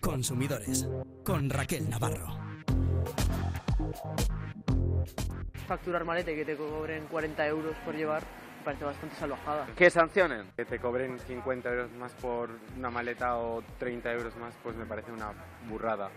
Consumidores con Raquel Navarro. Facturar malete y que te cobren 40 euros por llevar me parece bastante salvajada. ¿Qué sancionen? Que te cobren 50 euros más por una maleta o 30 euros más, pues me parece una burrada.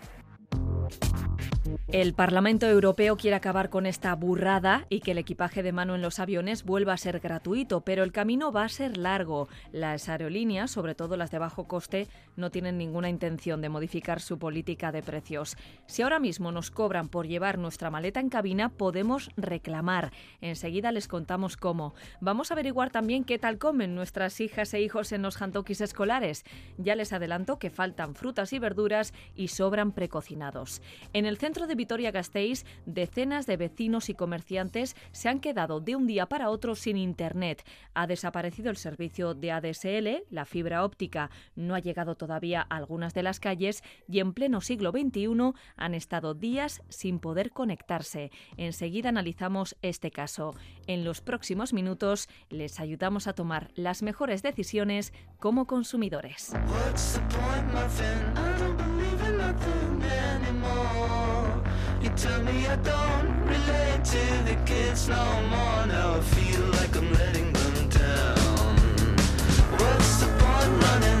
El Parlamento Europeo quiere acabar con esta burrada y que el equipaje de mano en los aviones vuelva a ser gratuito, pero el camino va a ser largo. Las aerolíneas, sobre todo las de bajo coste, no tienen ninguna intención de modificar su política de precios. Si ahora mismo nos cobran por llevar nuestra maleta en cabina, podemos reclamar. Enseguida les contamos cómo. Vamos a averiguar también qué tal comen nuestras hijas e hijos en los hantokis escolares. Ya les adelanto que faltan frutas y verduras y sobran precocinados. En el centro de Vitoria-Gasteiz, decenas de vecinos y comerciantes se han quedado de un día para otro sin Internet. Ha desaparecido el servicio de ADSL, la fibra óptica no ha llegado todavía a algunas de las calles y en pleno siglo XXI han estado días sin poder conectarse. Enseguida analizamos este caso. En los próximos minutos les ayudamos a tomar las mejores decisiones como consumidores. You tell me I don't relate to the kids no more. Now I feel like I'm letting them down. What's the point running?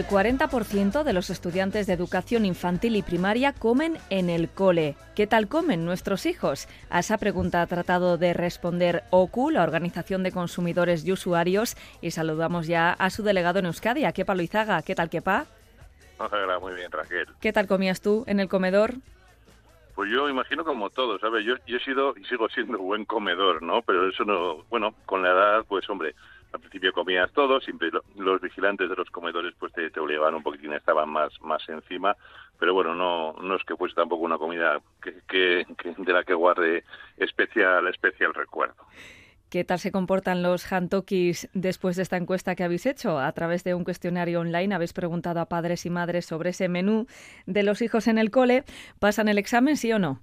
El 40% de los estudiantes de educación infantil y primaria comen en el cole. ¿Qué tal comen nuestros hijos? A esa pregunta ha tratado de responder OCU, la Organización de Consumidores y Usuarios, y saludamos ya a su delegado en Euskadi, a Kepa Luizaga. ¿Qué tal, Kepa? Hola, muy bien, Raquel. ¿Qué tal comías tú en el comedor? Pues yo imagino como todos, ¿sabes? Yo, yo he sido y sigo siendo buen comedor, ¿no? Pero eso no, bueno, con la edad, pues hombre, al principio comías todo, siempre los vigilantes de los comedores pues te, obligaban un poquitín, estaban más, más encima, pero bueno, no, no es que fuese tampoco una comida que, de la que guarde especial, especial recuerdo. ¿Qué tal se comportan los hantokis después de esta encuesta que habéis hecho? A través de un cuestionario online habéis preguntado a padres y madres sobre ese menú de los hijos en el cole. ¿Pasan el examen, sí o no?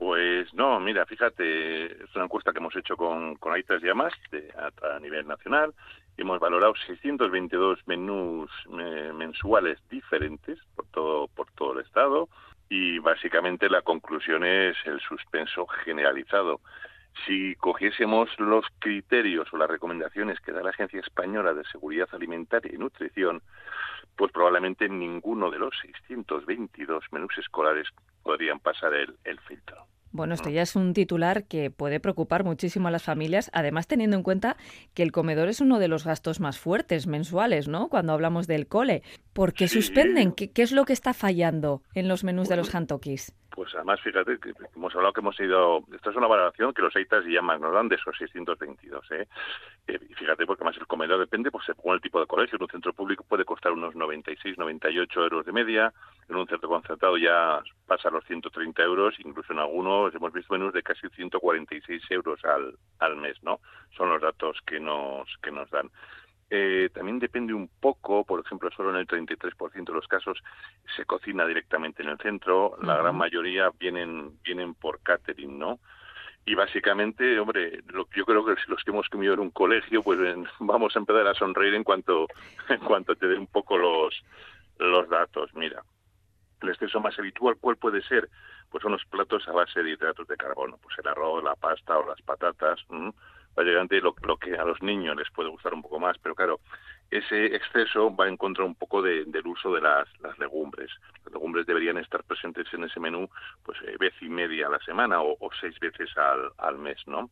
Pues no, mira, fíjate, es una encuesta que hemos hecho con, con Aitas Llamas de, a, nivel nacional. Hemos valorado 622 menús eh, mensuales diferentes por todo, por todo el Estado y básicamente la conclusión es el suspenso generalizado. Si cogiésemos los criterios o las recomendaciones que da la Agencia Española de Seguridad Alimentaria y Nutrición, pues probablemente ninguno de los 622 menús escolares podrían pasar el, el filtro. Bueno, esto ya es un titular que puede preocupar muchísimo a las familias, además teniendo en cuenta que el comedor es uno de los gastos más fuertes mensuales, ¿no? Cuando hablamos del cole. ¿Por qué suspenden? ¿Qué, es lo que está fallando en los menús de los hantokis? Pues además, fíjate, que hemos hablado que hemos ido... Esto es una valoración que los EITAS ya más nos dan de esos 622, ¿eh? ¿eh? Y fíjate, porque más el comedor depende, pues según el tipo de colegio. En un centro público puede costar unos 96, 98 euros de media. En un centro concertado ya pasa los 130 euros. Incluso en algunos hemos visto menús de casi 146 euros al, al mes, ¿no? Son los datos que nos, que nos dan. Eh, también depende un poco, por ejemplo, solo en el 33% de los casos se cocina directamente en el centro, la gran mayoría vienen vienen por catering, ¿no? Y básicamente, hombre, lo, yo creo que los que hemos comido en un colegio, pues vamos a empezar a sonreír en cuanto en cuanto te dé un poco los los datos. Mira, el exceso más habitual, ¿cuál puede ser? Pues son los platos a base de hidratos de carbono, pues el arroz, la pasta o las patatas básicamente lo, lo que a los niños les puede gustar un poco más, pero claro, ese exceso va en contra un poco de, del uso de las, las, legumbres. Las legumbres deberían estar presentes en ese menú pues eh, vez y media a la semana o, seis veces al, al mes, ¿no?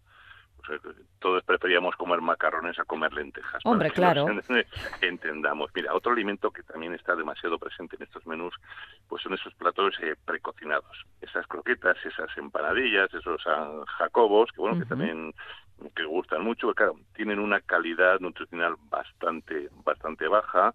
Pues, eh, todos preferíamos comer macarrones a comer lentejas. Hombre, claro. entendamos. Mira, otro alimento que también está demasiado presente en estos menús, pues son esos platos eh, precocinados. Esas croquetas, esas empanadillas, esos jacobos, que bueno, que también que gustan mucho, claro, tienen una calidad nutricional bastante, bastante baja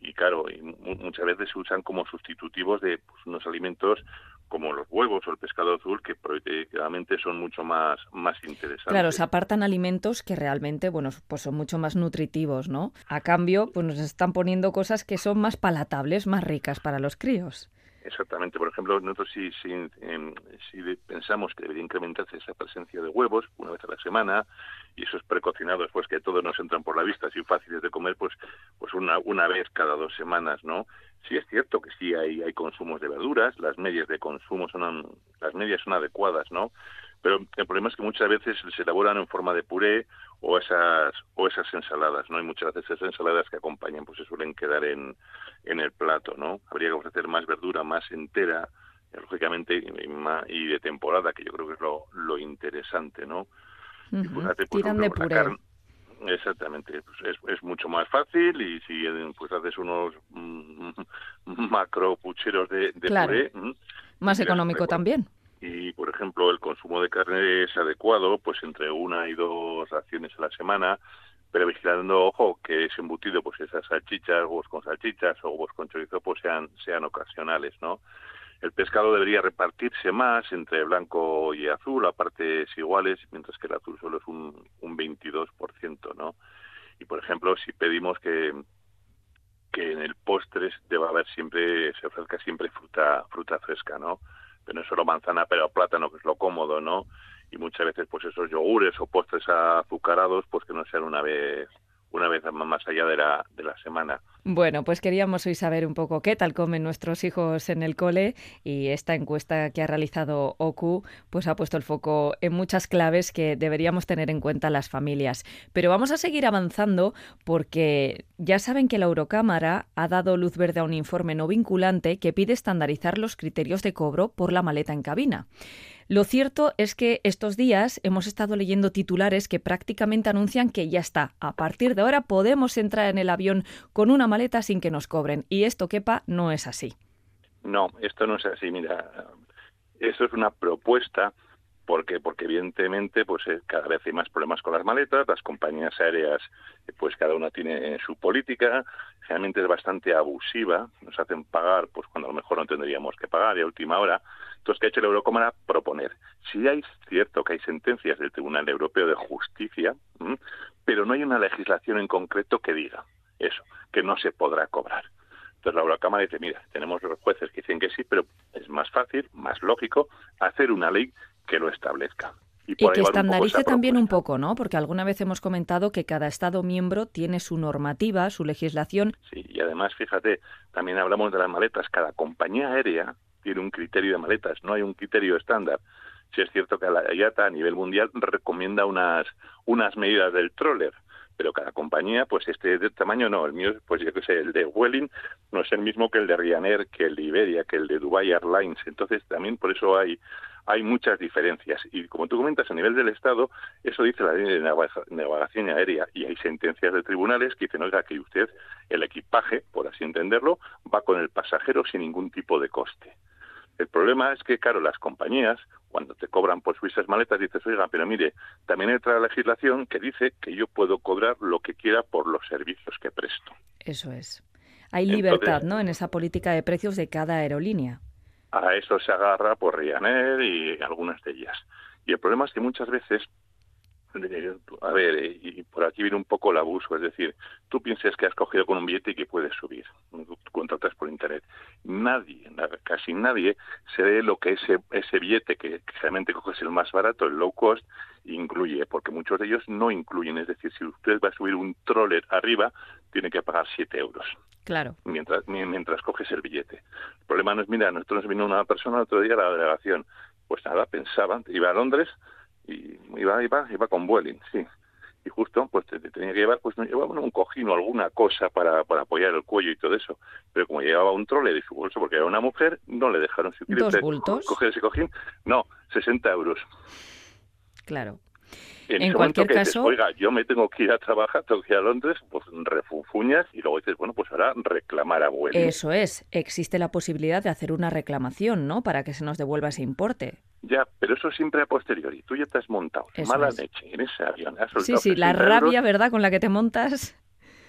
y claro, y muchas veces se usan como sustitutivos de pues, unos alimentos como los huevos o el pescado azul que propiamente son mucho más más interesantes. Claro, se apartan alimentos que realmente, bueno, pues son mucho más nutritivos, ¿no? A cambio, pues nos están poniendo cosas que son más palatables, más ricas para los críos. Exactamente. Por ejemplo, nosotros si, si, em, pensamos que debería incrementarse esa presencia de huevos una vez a la semana y esos precocinados, pues que todos nos entran por la vista, así fáciles de comer, pues pues una, una vez cada dos semanas, ¿no? Sí es cierto que sí hay, hay consumos de verduras, las medias de consumo son las medias son adecuadas, ¿no? Pero el problema es que muchas veces se elaboran en forma de puré o esas o esas ensaladas, ¿no? Y muchas veces esas ensaladas que acompañan pues se suelen quedar en, en el plato, ¿no? Habría que ofrecer más verdura, más entera, lógicamente, y, de temporada, que yo creo que es lo, lo interesante, ¿no? y pues, pues, de puré. Exactamente, pues es, es, mucho más fácil y si pues haces unos mm, macro pucheros de, de puré... Mm, más económico también y por ejemplo el consumo de carne es adecuado pues entre una y dos raciones a la semana pero vigilando ojo que ese embutido pues esas salchichas huevos con salchichas o huevos con chorizo pues sean sean ocasionales no el pescado debería repartirse más entre blanco y azul a partes iguales mientras que el azul solo es un un 22% no y por ejemplo si pedimos que que en el postres deba haber siempre se ofrezca siempre fruta fruta fresca no pero no solo manzana, pero plátano, que es lo cómodo, ¿no? Y muchas veces, pues esos yogures o postres azucarados, pues que no sean una vez una vez más allá de la, de la semana. Bueno, pues queríamos hoy saber un poco qué tal comen nuestros hijos en el cole y esta encuesta que ha realizado OCU pues ha puesto el foco en muchas claves que deberíamos tener en cuenta las familias. Pero vamos a seguir avanzando porque ya saben que la Eurocámara ha dado luz verde a un informe no vinculante que pide estandarizar los criterios de cobro por la maleta en cabina. Lo cierto es que estos días hemos estado leyendo titulares que prácticamente anuncian que ya está. A partir de ahora podemos entrar en el avión con una maleta sin que nos cobren. Y esto, quepa, no es así. No, esto no es así. Mira, eso es una propuesta porque porque evidentemente pues eh, cada vez hay más problemas con las maletas las compañías aéreas pues cada una tiene su política generalmente es bastante abusiva nos hacen pagar pues cuando a lo mejor no tendríamos que pagar y a última hora entonces qué ha hecho la Eurocámara proponer si hay cierto que hay sentencias del Tribunal Europeo de Justicia pero no hay una legislación en concreto que diga eso que no se podrá cobrar entonces la Eurocámara dice, mira, tenemos los jueces que dicen que sí, pero es más fácil, más lógico, hacer una ley que lo establezca. Y, que estandarice también un poco, ¿no? Porque alguna vez hemos comentado que cada Estado miembro tiene su normativa, su legislación. Sí, y además, fíjate, también hablamos de las maletas. Cada compañía aérea tiene un criterio de maletas, no hay un criterio estándar. Si es cierto que la IATA a nivel mundial recomienda unas, unas medidas del troller, pero cada compañía, pues este de tamaño no, el mío, pues yo que sé, el de Welling no es el mismo que el de Ryanair, que el de Iberia, que el de Dubai Airlines, entonces también por eso hay hay muchas diferencias. Y como tú comentas, a nivel del Estado, eso dice la ley de navegación aérea y hay sentencias de tribunales que dicen, oiga, que usted, el equipaje, por así entenderlo, va con el pasajero sin ningún tipo de coste. El problema es que, claro, las compañías, cuando te cobran por esas maletas, dices, oiga, pero mire, también entra la legislación que dice que yo puedo cobrar lo que quiera por los servicios que presto. Eso es. Hay libertad, ¿no?, en esa política de precios de cada aerolínea a eso se agarra por Ryanair y algunas de ellas. Y el problema es que muchas veces, a ver, y por aquí viene un poco el abuso, es decir, tú piensas que has cogido con un billete y que puedes subir, contratas por internet. Nadie, casi nadie, se ve lo que ese, ese billete, que, que realmente coges el más barato, el low cost, incluye, porque muchos de ellos no incluyen, es decir, si usted va a subir un troller arriba, tiene que pagar 7 euros. Claro. Mientras, mientras coges el billete. El problema no es, mira, nosotros nos vino una persona el otro día a la delegación. Pues nada, pensaba, iba a Londres y iba, iba, iba con Vueling, sí. Y justo, pues te, tenía que llevar, pues llevaba un cojín o alguna cosa para, para apoyar el cuello y todo eso. Pero como llevaba un trole de su bolso, porque era una mujer, no le dejaron. Si ¿Dos bultos? coger ese cojín, no, 60 euros. Claro. En, cualquier caso, oiga, yo me tengo que ir a trabajar, tengo que ir a Londres, pues refunfuñas y luego dices, bueno, pues ahora reclamar a vuelo. Eso es, existe la posibilidad de hacer una reclamación, ¿no? Para que se nos devuelva ese importe. Ya, pero eso siempre a posteriori. Tú ya te has montado, mala leche en ese avión. sí, sí, la rabia, ¿verdad?, con la que te montas.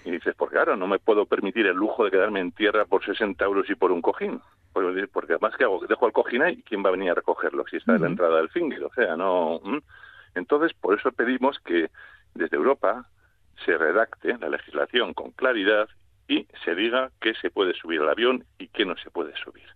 Y dices, porque claro, no me puedo permitir el lujo de quedarme en tierra por 60 euros y por un cojín. Pues, porque además, ¿qué hago? Dejo el cojín ahí, ¿quién va a venir a recogerlo si está en la entrada del finger? O sea, no... Entonces, por eso pedimos que desde Europa se redacte la legislación con claridad y se diga qué se puede subir al avión y qué no se puede subir.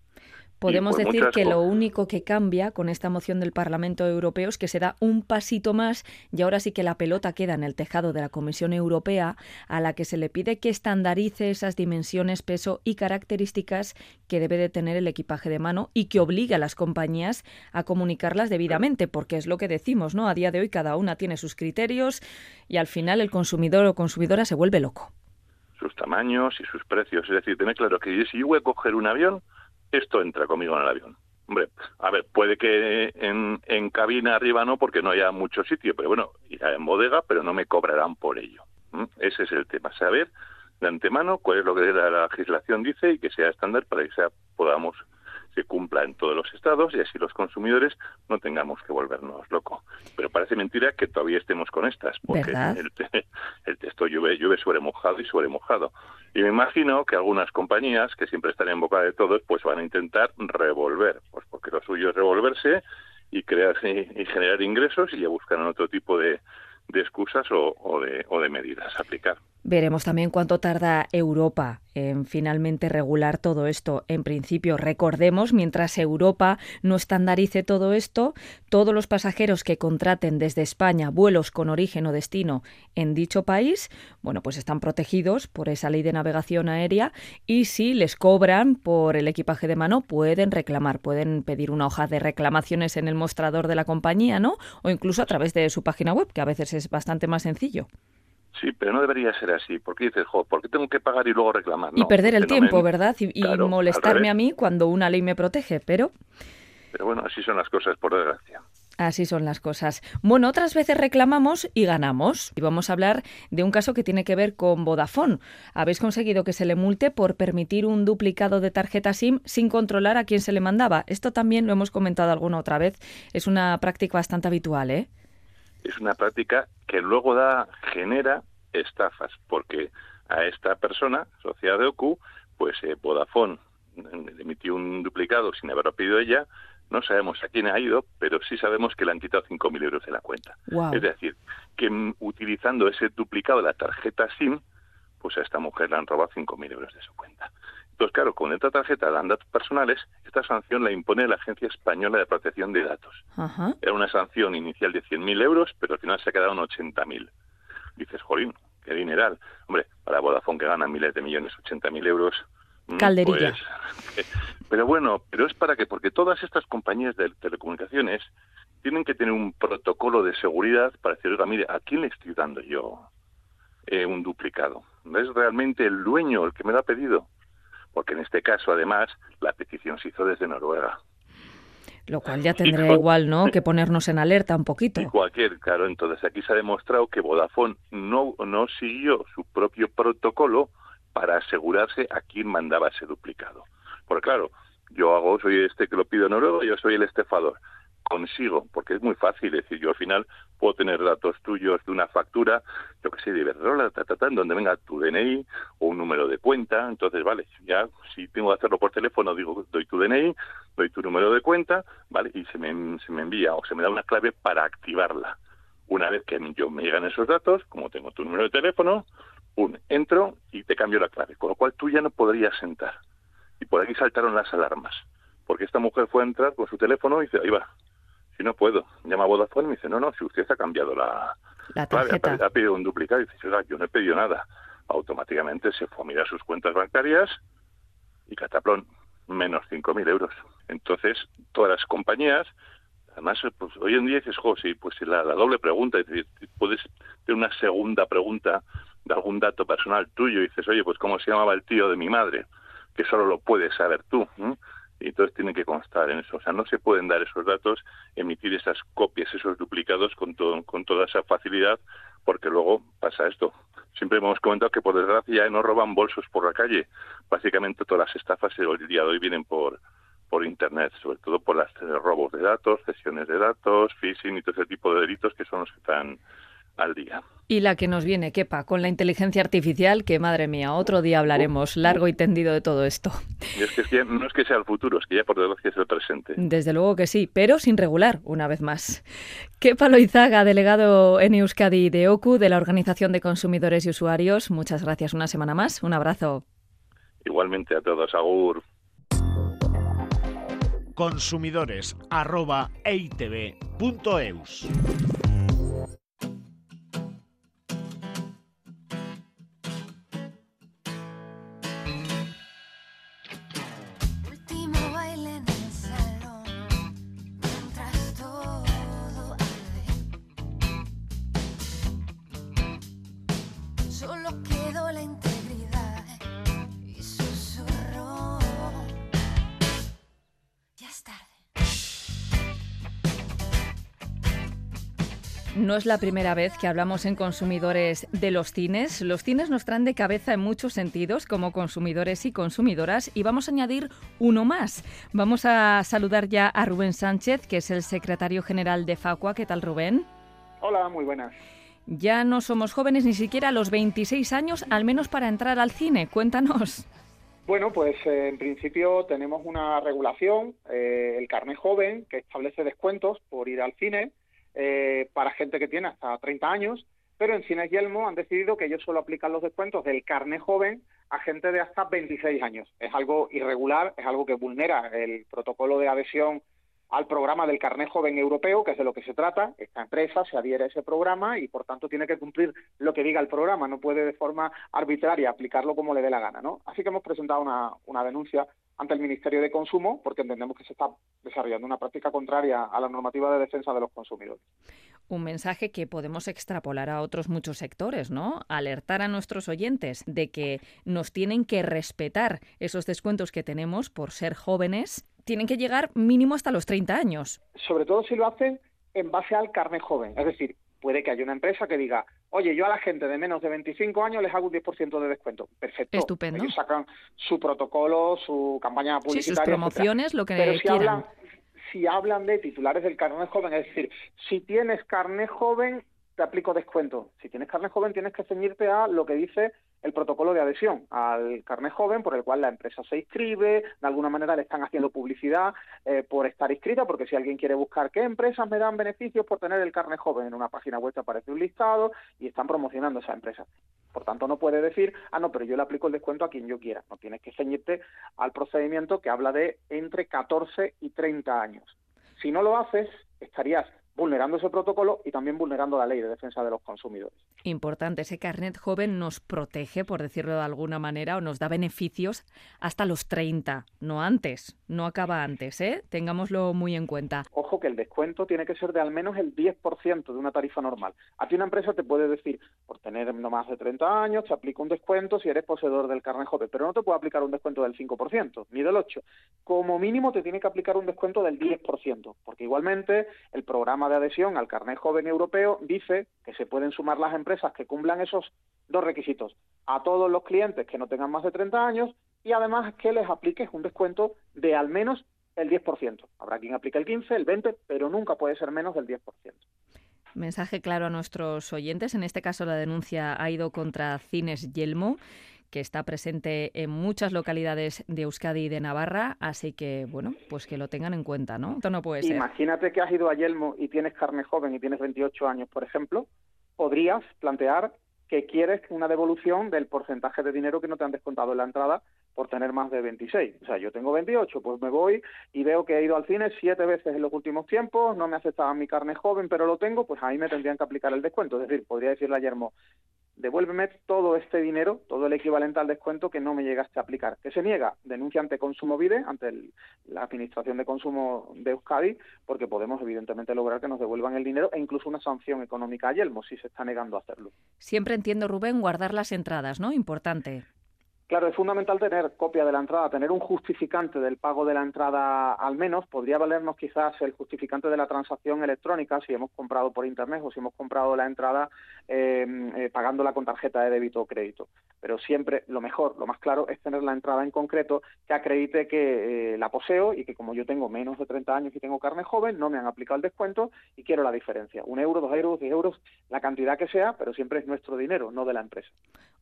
Podemos decir que lo único que cambia con esta moción del Parlamento Europeo es que se da un pasito más y ahora sí que la pelota queda en el tejado de la Comisión Europea a la que se le pide que estandarice esas dimensiones, peso y características que debe de tener el equipaje de mano y que obliga a las compañías a comunicarlas debidamente, porque es lo que decimos, ¿no? A día de hoy cada una tiene sus criterios y al final el consumidor o consumidora se vuelve loco. Sus tamaños y sus precios. Es decir, tener claro que si yo voy a coger un avión, esto entra conmigo en el avión. Hombre, a ver, puede que en, en cabina arriba no, porque no haya mucho sitio, pero bueno, irá en bodega, pero no me cobrarán por ello. Ese es el tema, saber de antemano cuál es lo que la legislación dice y que sea estándar para que sea, podamos se cumpla en todos los estados y así los consumidores no tengamos que volvernos locos. Pero parece mentira que todavía estemos con estas, porque el, el, texto llueve, llueve sobre mojado y sobre mojado. Y me imagino que algunas compañías, que siempre están en boca de todos, pues van a intentar revolver, pues porque lo suyo es revolverse y crear y, generar ingresos y ya buscan otro tipo de, de excusas o, de, o de medidas a aplicar. Veremos también cuánto tarda Europa en finalmente regular todo esto. En principio, recordemos, mientras Europa no estandarice todo esto, todos los pasajeros que contraten desde España vuelos con origen o destino en dicho país, bueno, pues están protegidos por esa ley de navegación aérea y si les cobran por el equipaje de mano, pueden reclamar, pueden pedir una hoja de reclamaciones en el mostrador de la compañía, ¿no? O incluso a través de su página web, que a veces es bastante más sencillo. Sí, pero no debería ser así. Porque dices, joder, ¿por qué tengo que pagar y luego reclamar? y perder el tiempo, ¿verdad? Y, molestarme a mí cuando una ley me protege, pero... Pero bueno, así son las cosas, por desgracia. Así son las cosas. Bueno, otras veces reclamamos y ganamos. Y vamos a hablar de un caso que tiene que ver con Vodafone. Habéis conseguido que se le multe por permitir un duplicado de tarjeta SIM sin controlar a quién se le mandaba. Esto también lo hemos comentado alguna otra vez. Es una práctica bastante habitual, ¿eh? Es una práctica que luego da genera estafas, porque a esta persona, sociedad de OCU, pues eh, Vodafone emitió un duplicado sin haberlo pedido ella, no sabemos a quién ha ido, pero sí sabemos que le han quitado 5.000 euros de la cuenta. Es decir, que mm, utilizando ese duplicado de la tarjeta SIM, pues a esta mujer le han robado 5.000 euros de su cuenta. Entonces, claro, con esta tarjeta dan datos personales, esta sanción la impone la Agencia Española de Protección de Datos. Era una sanción inicial de 100.000 euros, pero al final se ha quedado en 80.000. Dices, jolín, qué dineral. Hombre, para Vodafone que gana miles de millones, 80.000 euros. Mm, Calderilla. Pues, pero bueno, pero es para que, porque todas estas compañías de telecomunicaciones tienen que tener un protocolo de seguridad para decir, oiga, mire, ¿a quién le estoy dando yo eh, un duplicado? ¿No es realmente el dueño el que me lo ha pedido? Porque en este caso, además, la petición se hizo desde Noruega. Lo cual ya tendría igual, ¿no? Que ponernos en alerta un poquito. Y cualquier, claro. Entonces aquí se ha demostrado que Vodafone no, no siguió su propio protocolo para asegurarse a quién mandaba ese duplicado. Porque claro, yo hago, soy este que lo pido en Noruega, yo soy el estefador consigo, porque es muy fácil, decir, yo al final puedo tener datos tuyos de una factura, yo que sé, de Iberdrola, ta, ta, donde venga tu DNI o un número de cuenta, entonces, vale, ya si tengo que hacerlo por teléfono, digo, doy tu DNI, doy tu número de cuenta, vale, y se me, se me envía o se me da una clave para activarla. Una vez que yo me llegan esos datos, como tengo tu número de teléfono, un entro y te cambio la clave, con lo cual tú ya no podrías entrar. Y por aquí saltaron las alarmas, porque esta mujer fue a entrar con su teléfono y dice, ahí va, si no puedo, llama a Vodafone y me dice, no, no, si usted ha cambiado la, la tarjeta. ha, pedido un duplicado. Y dice, yo no he pedido nada. Automáticamente se fue a mirar sus cuentas bancarias y cataplón, menos 5.000 euros. Entonces, todas las compañías, además, pues hoy en día dices, jo, sí, pues la, la doble pregunta, es decir, puedes tener una segunda pregunta de algún dato personal tuyo y dices, oye, pues cómo se llamaba el tío de mi madre, que solo lo puedes saber tú y entonces tienen que constar en eso. O sea, no se pueden dar esos datos, emitir esas copias, esos duplicados con, todo, con toda esa facilidad, porque luego pasa esto. Siempre hemos comentado que por desgracia ya no roban bolsos por la calle. Básicamente todas las estafas el día de hoy vienen por, por Internet, sobre todo por los robos de datos, cesiones de datos, phishing y todo ese tipo de delitos que son los que están al día. Y la que nos viene, quepa, con la inteligencia artificial, que madre mía, otro día hablaremos largo y tendido de todo esto. es que, no es que sea el futuro, es que ya por desgracia es el presente. Desde luego que sí, pero sin regular, una vez más. Kepa Loizaga, delegado en Euskadi de OCU, de la Organización de Consumidores y Usuarios, muchas gracias una semana más. Un abrazo. Igualmente a todos, Agur. Consumidores No es la primera vez que hablamos en consumidores de los cines. Los cines nos traen de cabeza en muchos sentidos como consumidores y consumidoras y vamos a añadir uno más. Vamos a saludar ya a Rubén Sánchez, que es el secretario general de Facua. ¿Qué tal, Rubén? Hola, muy buenas. Ya no somos jóvenes ni siquiera a los 26 años, al menos para entrar al cine. Cuéntanos. Bueno, pues eh, en principio tenemos una regulación, eh, el carnet joven, que establece descuentos por ir al cine eh, para gente que tiene hasta 30 años, pero en Cines Yelmo han decidido que ellos solo aplican los descuentos del carnet joven a gente de hasta 26 años. Es algo irregular, es algo que vulnera el protocolo de adhesión al programa del carnet joven europeo, que es de lo que se trata. Esta empresa se adhiere a ese programa y, por tanto, tiene que cumplir lo que diga el programa. No puede de forma arbitraria aplicarlo como le dé la gana. ¿no? Así que hemos presentado una, una denuncia ante el Ministerio de Consumo porque entendemos que se está desarrollando una práctica contraria a la normativa de defensa de los consumidores. Un mensaje que podemos extrapolar a otros muchos sectores, ¿no? Alertar a nuestros oyentes de que nos tienen que respetar esos descuentos que tenemos por ser jóvenes, tienen que llegar mínimo hasta los 30 años. Sobre todo si lo hacen en base al carnet joven, es decir, puede que haya una empresa que diga, oye, yo a la gente de menos de 25 años les hago un 10% de descuento. Perfecto. Estupendo. Ellos sacan su protocolo, su campaña publicitaria. Sí, sus promociones, lo que Pero si hablan, si hablan de titulares del carnet joven, es decir, si tienes carnet joven, te aplico descuento. Si tienes carnet joven, tienes que ceñirte a lo que dice el protocolo de adhesión al carnet joven por el cual la empresa se inscribe, de alguna manera le están haciendo publicidad eh, por estar inscrita, porque si alguien quiere buscar qué empresas me dan beneficios por tener el carnet joven en una página web aparece un listado y están promocionando esa empresa. Por tanto, no puede decir, ah, no, pero yo le aplico el descuento a quien yo quiera. No tienes que ceñirte al procedimiento que habla de entre 14 y 30 años. Si no lo haces, estarías vulnerando ese protocolo y también vulnerando la ley de defensa de los consumidores. Importante, ese carnet joven nos protege, por decirlo de alguna manera, o nos da beneficios hasta los 30, no antes, no acaba antes, ¿eh? Tengámoslo muy en cuenta. Ojo que el descuento tiene que ser de al menos el 10% de una tarifa normal. A ti una empresa te puede decir, por tener no más de 30 años, te aplico un descuento si eres poseedor del carnet joven, pero no te puede aplicar un descuento del 5%, ni del 8%. Como mínimo te tiene que aplicar un descuento del 10%, porque igualmente el programa de adhesión al carnet joven europeo dice que se pueden sumar las empresas que cumplan esos dos requisitos a todos los clientes que no tengan más de 30 años y además que les apliques un descuento de al menos el 10%. Habrá quien aplique el 15, el 20, pero nunca puede ser menos del 10%. Mensaje claro a nuestros oyentes. En este caso la denuncia ha ido contra Cines Yelmo que está presente en muchas localidades de Euskadi y de Navarra, así que, bueno, pues que lo tengan en cuenta, ¿no? Esto no puede ser. Imagínate que has ido a Yelmo y tienes carne joven y tienes 28 años, por ejemplo, podrías plantear que quieres una devolución del porcentaje de dinero que no te han descontado en la entrada por tener más de 26. O sea, yo tengo 28, pues me voy y veo que he ido al cine siete veces en los últimos tiempos, no me aceptaban mi carne joven, pero lo tengo, pues ahí me tendrían que aplicar el descuento. Es decir, podría decirle a Yermo, devuélveme todo este dinero, todo el equivalente al descuento que no me llegaste a aplicar. ¿Qué se niega? Denuncia ante Consumovide, ante la Administración de Consumo de Euskadi, porque podemos evidentemente lograr que nos devuelvan el dinero e incluso una sanción económica a Yelmo si se está negando a hacerlo. Siempre entiendo, Rubén, guardar las entradas, ¿no? Importante. Claro, es fundamental tener copia de la entrada, tener un justificante del pago de la entrada al menos. Podría valernos quizás el justificante de la transacción electrónica si hemos comprado por Internet o si hemos comprado la entrada em, eh, pagándola con tarjeta de débito o crédito. Pero siempre lo mejor, lo más claro, es tener la entrada en concreto que acredite que eh, la poseo y que como yo tengo menos de 30 años y tengo carne joven, no me han aplicado el descuento y quiero la diferencia. Un euro, dos euros, diez euros, la cantidad que sea, pero siempre es nuestro dinero, no de la empresa.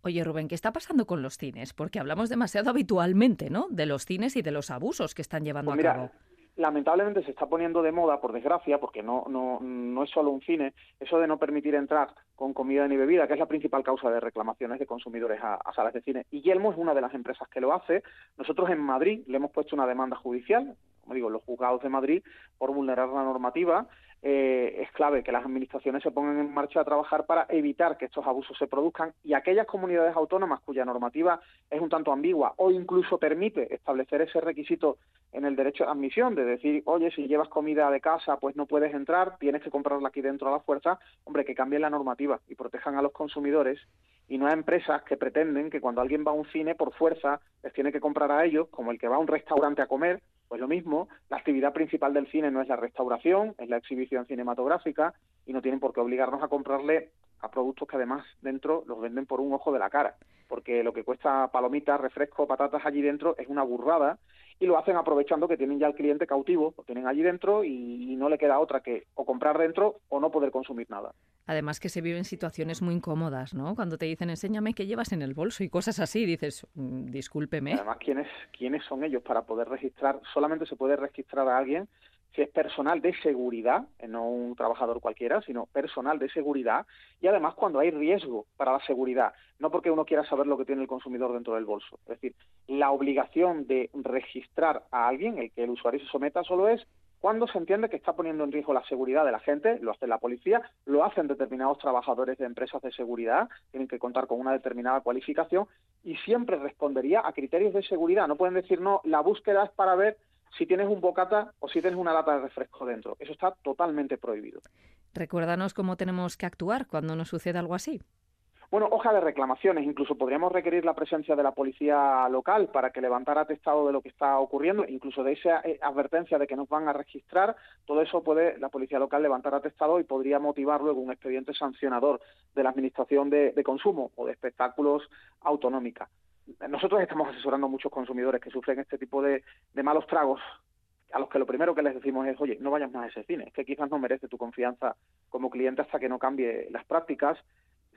Oye, Rubén, ¿qué está pasando con los cines? Porque hablamos demasiado habitualmente, ¿no? De los cines y de los abusos que están llevando pues a cabo lamentablemente se está poniendo de moda, por desgracia, porque no, no, no es solo un cine, eso de no permitir entrar con comida ni bebida, que es la principal causa de reclamaciones de consumidores a, salas de cine. Y Yelmo es una de las empresas que lo hace. Nosotros en Madrid le hemos puesto una demanda judicial, como digo, los juzgados de Madrid, por vulnerar la normativa eh, es clave que las administraciones se pongan en marcha a trabajar para evitar que estos abusos se produzcan y aquellas comunidades autónomas cuya normativa es un tanto ambigua o incluso permite establecer ese requisito en el derecho de admisión, de decir, oye, si llevas comida de casa, pues no puedes entrar, tienes que comprarla aquí dentro a la fuerza, hombre, que cambien la normativa y protejan a los consumidores y no a empresas que pretenden que cuando alguien va a un cine por fuerza les tiene que comprar a ellos, como el que va a un restaurante a comer, pues lo mismo, la actividad principal del cine no es la restauración, es la exhibición cinematográfica y no tienen por qué obligarnos a comprarle a productos que además dentro los venden por un ojo de la cara, porque lo que cuesta palomitas, refresco, patatas allí dentro es una burrada y lo hacen aprovechando que tienen ya el cliente cautivo, lo tienen allí dentro y, no le queda otra que o comprar dentro o no poder consumir nada. Además que se viven situaciones muy incómodas, ¿no? Cuando te dicen enséñame qué llevas en el bolso y cosas así, dices, mm, discúlpeme. Además, ¿quiénes, ¿quiénes son ellos para poder registrar? Solamente se puede registrar a alguien si es personal de seguridad, eh, no un trabajador cualquiera, sino personal de seguridad, y además cuando hay riesgo para la seguridad, no porque uno quiera saber lo que tiene el consumidor dentro del bolso. Es decir, la obligación de registrar a alguien, el que el usuario se someta, solo es cuando se entiende que está poniendo en riesgo la seguridad de la gente, lo hace la policía, lo hacen determinados trabajadores de empresas de seguridad, tienen que contar con una determinada cualificación y siempre respondería a criterios de seguridad. No pueden decir, no, la búsqueda es para ver si tienes un bocata o si tienes una lata de refresco dentro. Eso está totalmente prohibido. Recuérdanos cómo tenemos que actuar cuando nos sucede algo así. Bueno, hoja de reclamaciones. Incluso podríamos requerir la presencia de la policía local para que levantara atestado de lo que está ocurriendo, incluso de esa eh, advertencia de que nos van a registrar. Todo eso puede la policía local levantar atestado y podría motivar luego un expediente sancionador de la Administración de, de Consumo o de Espectáculos Autonómica nosotros estamos asesorando a muchos consumidores que sufren este tipo de, malos tragos a los que lo primero que les decimos es, oye, no vayas más a ese cine, que quizás no merece tu confianza como cliente hasta que no cambie las prácticas.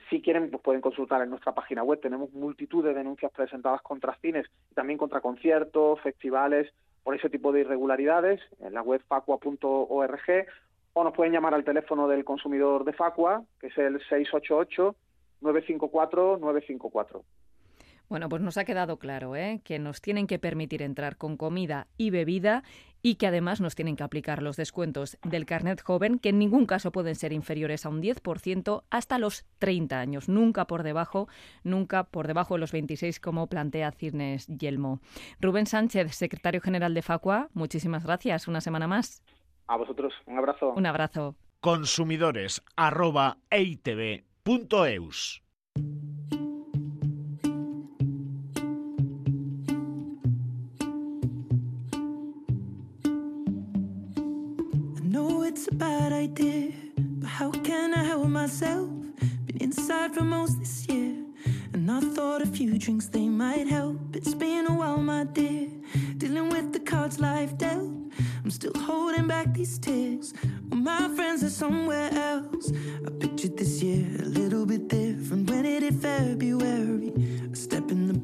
Si quieren, pues pueden consultar en nuestra página web. Tenemos multitud de denuncias presentadas contra cines y también contra conciertos, festivales, por ese tipo de irregularidades en la web facua.org o nos pueden llamar al teléfono del consumidor de Facua, que es el 688 954 954. Bueno, pues nos ha quedado claro ¿eh? que nos tienen que permitir entrar con comida y bebida y que además nos tienen que aplicar los descuentos del carnet joven, que en ningún caso pueden ser inferiores a un 10% hasta los 30 años, nunca por debajo, nunca por debajo de los 26 como plantea Cirnes Yelmo. Rubén Sánchez, secretario general de Facua, muchísimas gracias. Una semana más. A vosotros, un abrazo. Un abrazo. Consumidores it's but how can I help myself? Been inside for most this year, and I thought a few drinks they might help. It's been a while, my dear, dealing with the cards life dealt. I'm still holding back these tears. Well, my friends are somewhere else. I pictured this year a little bit different. When it hit February, a step in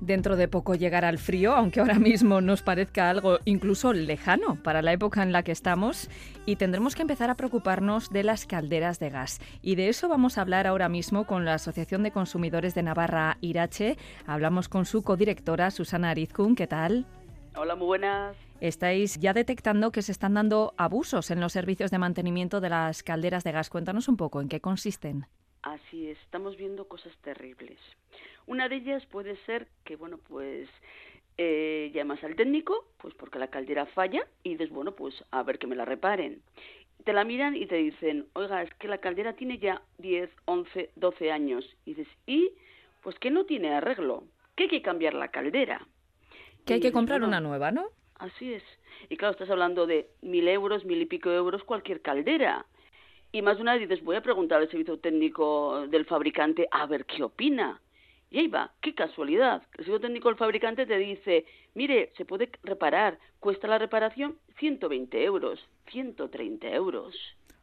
Dentro de poco llegará el frío, aunque ahora mismo nos parezca algo incluso lejano para la época en la que estamos, y tendremos que empezar a preocuparnos de las calderas de gas. Y de eso vamos a hablar ahora mismo con la Asociación de Consumidores de Navarra, Irache. Hablamos con su codirectora, Susana Arizkun. ¿Qué tal? Hola, muy buenas estáis ya detectando que se están dando abusos en los servicios de mantenimiento de las calderas de gas. Cuéntanos un poco en qué consisten. Así es, estamos viendo cosas terribles. Una de ellas puede ser que, bueno, pues eh, llamas al técnico, pues porque la caldera falla y dices, bueno, pues a ver que me la reparen. Te la miran y te dicen, oiga, es que la caldera tiene ya 10, 11, 12 años. Y dices, ¿y? Pues que no tiene arreglo, que hay que cambiar la caldera. Que hay que dices, comprar bueno, una nueva, ¿no? Así es. Y claro, estás hablando de mil euros, mil y pico euros, cualquier caldera. Y más de una vez dices, voy a preguntar al servicio técnico del fabricante a ver qué opina. Y ahí va, qué casualidad. El servicio técnico del fabricante te dice, mire, se puede reparar, cuesta la reparación 120 euros, 130 euros.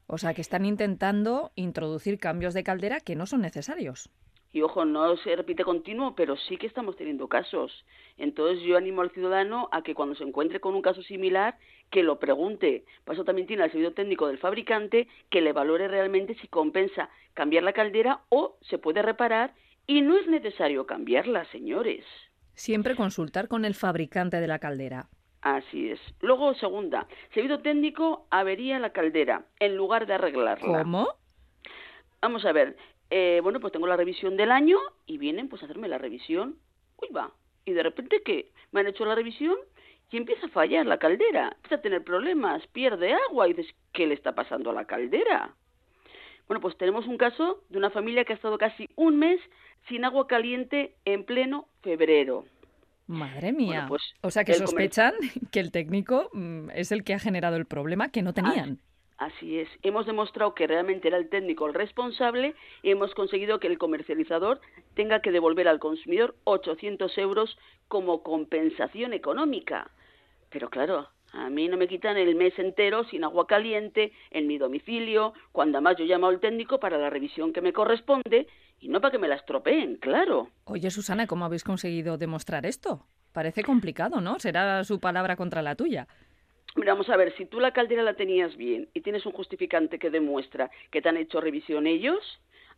O sea, que están intentando introducir cambios de caldera que no son necesarios. Y ojo, no se repite continuo, pero sí que estamos teniendo casos. Entonces yo animo al ciudadano a que cuando se encuentre con un caso similar, que lo pregunte. Por eso también tiene al servicio técnico del fabricante que le valore realmente si compensa cambiar la caldera o se puede reparar y no es necesario cambiarla, señores. Siempre consultar con el fabricante de la caldera. Así es. Luego, segunda, servicio técnico avería la caldera en lugar de arreglarla. ¿Cómo? Vamos a ver, eh, bueno, pues tengo la revisión del año y vienen pues a hacerme la revisión. Uy, va. Y de repente que me han hecho la revisión y empieza a fallar la caldera, empieza a tener problemas, pierde agua y dices, ¿qué le está pasando a la caldera? Bueno, pues tenemos un caso de una familia que ha estado casi un mes sin agua caliente en pleno febrero. Madre mía. pues, o sea, que sospechan que el técnico mm, es el que ha generado el problema que no tenían. Así es. Hemos demostrado que realmente era el técnico el responsable y hemos conseguido que el comercializador tenga que devolver al consumidor 800 euros como compensación económica. Pero claro, a mí no me quitan el mes entero sin agua caliente en mi domicilio, cuando además yo he llamado al técnico para la revisión que me corresponde y no para que me la estropeen, claro. Oye, Susana, ¿cómo habéis conseguido demostrar esto? Parece complicado, ¿no? Será su palabra contra la tuya. Mira, vamos a ver, si tú la caldera la tenías bien y tienes un justificante que demuestra que te han hecho revisión ellos,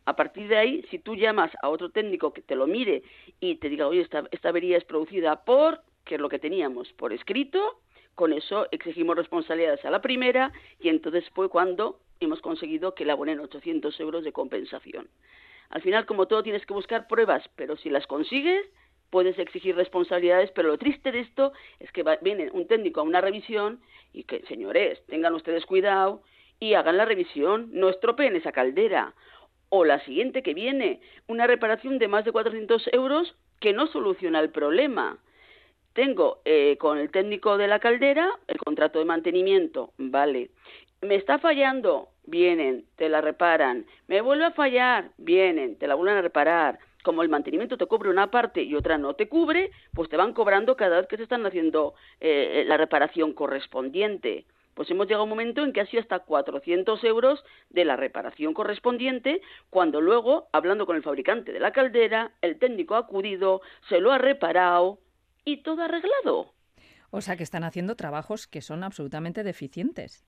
a partir de ahí, si tú llamas a otro técnico que te lo mire y te diga, oye, esta, esta avería es producida por, que es lo que teníamos por escrito, con eso exigimos responsabilidades a la primera y entonces fue cuando hemos conseguido que le abonen 800 euros de compensación. Al final, como todo, tienes que buscar pruebas, pero si las consigues, puedes exigir responsabilidades, pero lo triste de esto es que viene un técnico a una revisión y que, señores, tengan ustedes cuidado y hagan la revisión, no estropeen esa caldera. O la siguiente que viene, una reparación de más de 400 euros que no soluciona el problema. Tengo eh, con el técnico de la caldera el contrato de mantenimiento, vale. Me está fallando, vienen, te la reparan. Me vuelve a fallar, vienen, te la vuelven a reparar. Como el mantenimiento te cubre una parte y otra no te cubre, pues te van cobrando cada vez que te están haciendo eh, la reparación correspondiente. Pues hemos llegado a un momento en que ha sido hasta 400 euros de la reparación correspondiente, cuando luego, hablando con el fabricante de la caldera, el técnico ha acudido, se lo ha reparado y todo arreglado. O sea, que están haciendo trabajos que son absolutamente deficientes.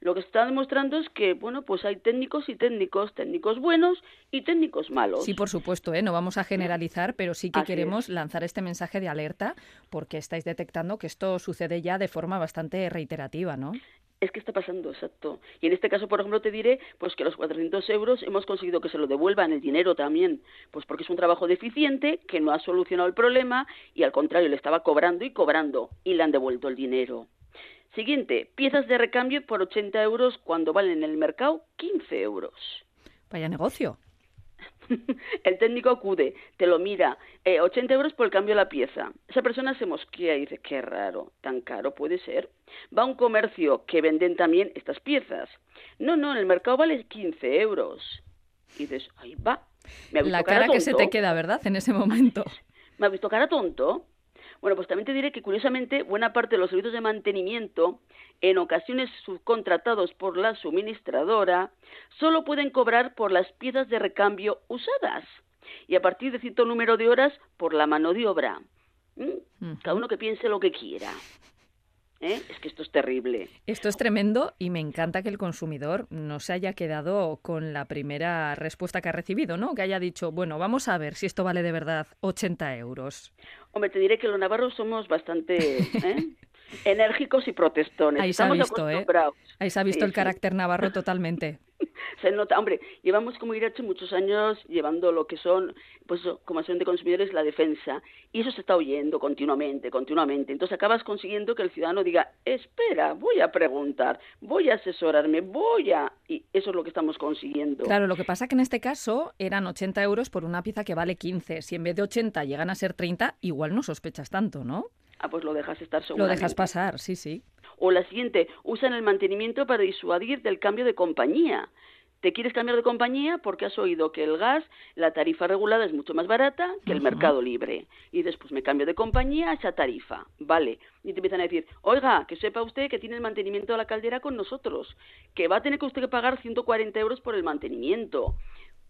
Lo que se está demostrando es que, bueno, pues hay técnicos y técnicos, técnicos buenos y técnicos malos. Sí, por supuesto, ¿eh? no vamos a generalizar, pero sí que Así queremos lanzar este mensaje de alerta porque estáis detectando que esto sucede ya de forma bastante reiterativa, ¿no? Es que está pasando, exacto. Y en este caso, por ejemplo, te diré pues que los 400 euros hemos conseguido que se lo devuelvan el dinero también, pues porque es un trabajo deficiente que no ha solucionado el problema y al contrario le estaba cobrando y cobrando y le han devuelto el dinero. Siguiente, piezas de recambio por 80 euros cuando valen en el mercado 15 euros. Vaya negocio. el técnico acude, te lo mira, eh, 80 euros por el cambio de la pieza. Esa persona se mosquea y dice, qué raro, tan caro puede ser. Va a un comercio que venden también estas piezas. No, no, en el mercado vale 15 euros. Y dices, ahí va. ¿Me ha visto La cara que se te queda, ¿verdad? En ese momento. ¿Me ha visto cara tonto? Bueno, pues también te diré que curiosamente buena parte de los servicios de mantenimiento, en ocasiones subcontratados por la suministradora, solo pueden cobrar por las piezas de recambio usadas y a partir de cierto número de horas por la mano de obra. ¿Mm? Cada uno que piense lo que quiera. ¿Eh? Es que esto es terrible. Esto es tremendo y me encanta que el consumidor no se haya quedado con la primera respuesta que ha recibido, ¿no? Que haya dicho, bueno, vamos a ver si esto vale de verdad 80 euros. Hombre, te diré que los navarros somos bastante ¿eh? enérgicos y protestones. Ahí se ha visto, ¿eh? Ahí se ha visto Sí, el sí. carácter navarro totalmente. se nota, hombre, llevamos como Irache muchos años llevando lo que son, pues como asociación de consumidores, la defensa, y eso se está oyendo continuamente, continuamente. Entonces acabas consiguiendo que el ciudadano diga, espera, voy a preguntar, voy a asesorarme, voy a... Y eso es lo que estamos consiguiendo. Claro, lo que pasa que en este caso eran 80 euros por una pieza que vale 15. Si en vez de 80 llegan a ser 30, igual no sospechas tanto, ¿no? Ah, pues lo dejas estar Lo dejas pasar, sí, sí. O la siguiente, usan el mantenimiento para disuadir del cambio de compañía. Te quieres cambiar de compañía porque has oído que el gas, la tarifa regulada es mucho más barata que el mercado libre. Y después me cambio de compañía a esa tarifa. Vale. Y te empiezan a decir, oiga, que sepa usted que tiene el mantenimiento de la caldera con nosotros, que va a tener que usted que pagar 140 euros por el mantenimiento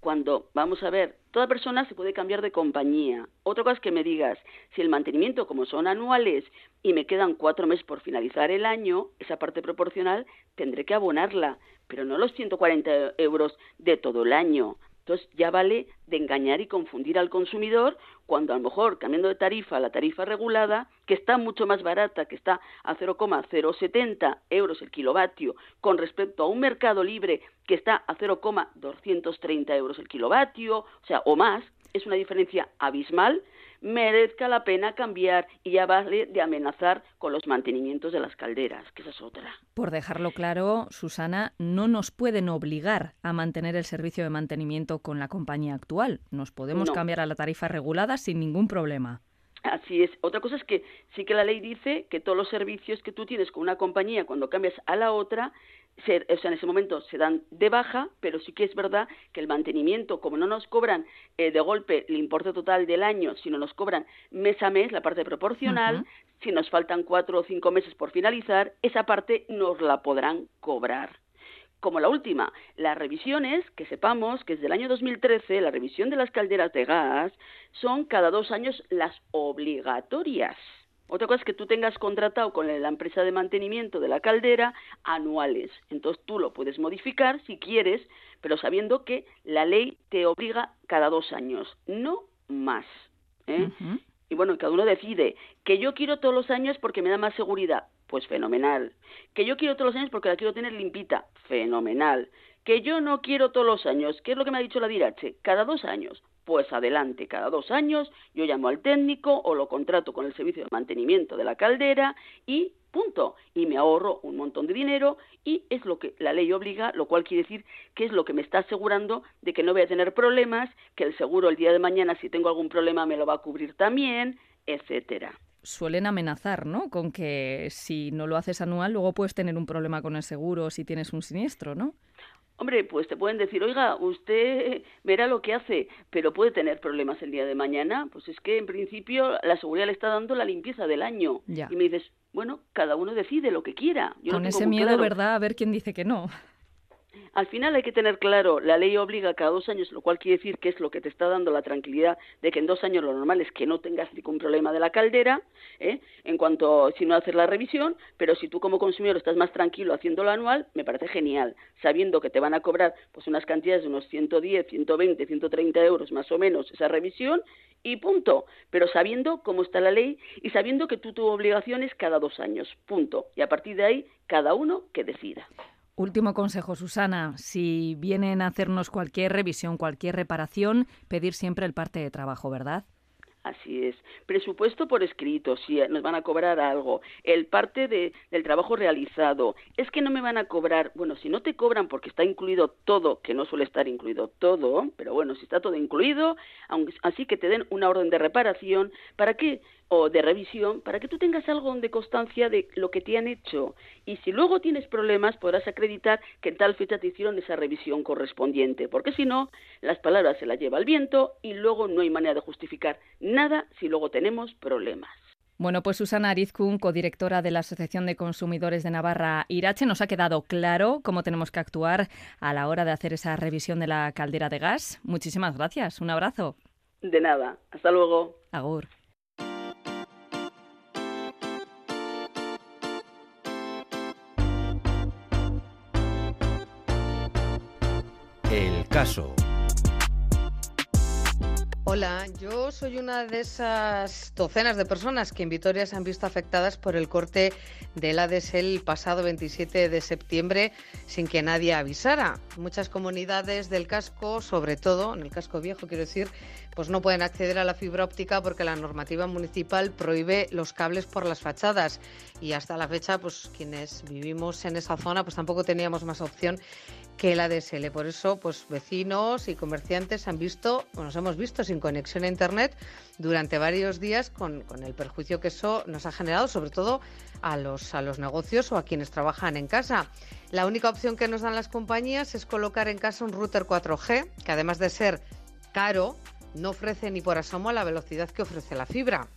cuando, vamos a ver, toda persona se puede cambiar de compañía. Otra cosa es que me digas, si el mantenimiento, como son anuales, y me quedan cuatro meses por finalizar el año, esa parte proporcional tendré que abonarla, pero no los 140 euros de todo el año. Entonces ya vale de engañar y confundir al consumidor cuando a lo mejor cambiando de tarifa a la tarifa regulada, que está mucho más barata, que está a 0,070 euros el kilovatio, con respecto a un mercado libre que está a 0,230 euros el kilovatio, o sea, o más, es una diferencia abismal merezca la pena cambiar y ya vale de amenazar con los mantenimientos de las calderas, que esa es otra. Por dejarlo claro, Susana, no nos pueden obligar a mantener el servicio de mantenimiento con la compañía actual. Nos podemos cambiar a la tarifa regulada sin ningún problema. Así es. Otra cosa es que sí que la ley dice que todos los servicios que tú tienes con una compañía, cuando cambias a la otra, se, o sea, en ese momento se dan de baja, pero sí que es verdad que el mantenimiento, como no nos cobran eh, de golpe el importe total del año, sino nos cobran mes a mes la parte proporcional, si nos faltan cuatro o cinco meses por finalizar, esa parte nos la podrán cobrar como la última, las revisiones, que sepamos que desde el año 2013 la revisión de las calderas de gas son cada dos años las obligatorias. Otra cosa es que tú tengas contratado con la empresa de mantenimiento de la caldera anuales. Entonces tú lo puedes modificar si quieres, pero sabiendo que la ley te obliga cada dos años, no más. ¿eh? Y bueno, cada uno decide que yo quiero todos los años porque me da más seguridad. Pues fenomenal. Que yo quiero todos los años porque la quiero tener limpita. Fenomenal. Que yo no quiero todos los años. ¿Qué es lo que me ha dicho la Dirache? Cada dos años. Pues adelante, cada dos años yo llamo al técnico o lo contrato con el servicio de mantenimiento de la caldera y punto. Y me ahorro un montón de dinero y es lo que la ley obliga, lo cual quiere decir que es lo que me está asegurando de que no voy a tener problemas, que el seguro el día de mañana si tengo algún problema me lo va a cubrir también, etcétera suelen amenazar, ¿no? Con que si no lo haces anual, luego puedes tener un problema con el seguro si tienes un siniestro, ¿no? Hombre, pues te pueden decir, oiga, usted verá lo que hace, pero puede tener problemas el día de mañana. Pues es que en principio la seguridad le está dando la limpieza del año. Y me dices, bueno, cada uno decide lo que quiera. Con ese miedo, ¿verdad? A ver quién dice que no. Al final hay que tener claro, la ley obliga cada dos años, lo cual quiere decir que es lo que te está dando la tranquilidad de que en dos años lo normal es que no tengas ningún problema de la caldera, ¿eh? en cuanto si no haces la revisión, pero si tú como consumidor estás más tranquilo haciéndolo anual, me parece genial, sabiendo que te van a cobrar pues unas cantidades de unos 110, 120, 130 euros más o menos esa revisión y punto, pero sabiendo cómo está la ley y sabiendo que tú tu obligación es cada dos años, punto, y a partir de ahí cada uno que decida. Último consejo, Susana. Si vienen a hacernos cualquier revisión, cualquier reparación, pedir siempre el parte de trabajo, ¿verdad? Así es. Presupuesto por escrito, si nos van a cobrar algo. El parte de, del trabajo realizado. Es que no me van a cobrar. Bueno, si no te cobran porque está incluido todo, que no suele estar incluido todo, pero bueno, si está todo incluido, así que te den una orden de reparación, ¿para qué? O de revisión para que tú tengas algo de constancia de lo que te han hecho y si luego tienes problemas podrás acreditar que en tal fecha te hicieron esa revisión correspondiente porque si no las palabras se las lleva el viento y luego no hay manera de justificar nada si luego tenemos problemas. Bueno, pues Susana Arizkun, codirectora de la Asociación de Consumidores de Navarra Irache, nos ha quedado claro cómo tenemos que actuar a la hora de hacer esa revisión de la caldera de gas. Muchísimas gracias. Un abrazo. De nada. Hasta luego. Agur. El caso. Hola, yo soy una de esas docenas de personas que en Vitoria se han visto afectadas por el corte del ADSL el pasado 27 de septiembre sin que nadie avisara. Muchas comunidades del casco, sobre todo en el casco viejo, quiero decir, pues no pueden acceder a la fibra óptica porque la normativa municipal prohíbe los cables por las fachadas y hasta la fecha, pues quienes vivimos en esa zona, pues tampoco teníamos más opción que la DSL. Por eso, pues vecinos y comerciantes han visto, nos hemos visto sin conexión a Internet durante varios días con, con, el perjuicio que eso nos ha generado, sobre todo a los, a los negocios o a quienes trabajan en casa. La única opción que nos dan las compañías es colocar en casa un router 4G, que además de ser caro, no ofrece ni por asomo la velocidad que ofrece la fibra.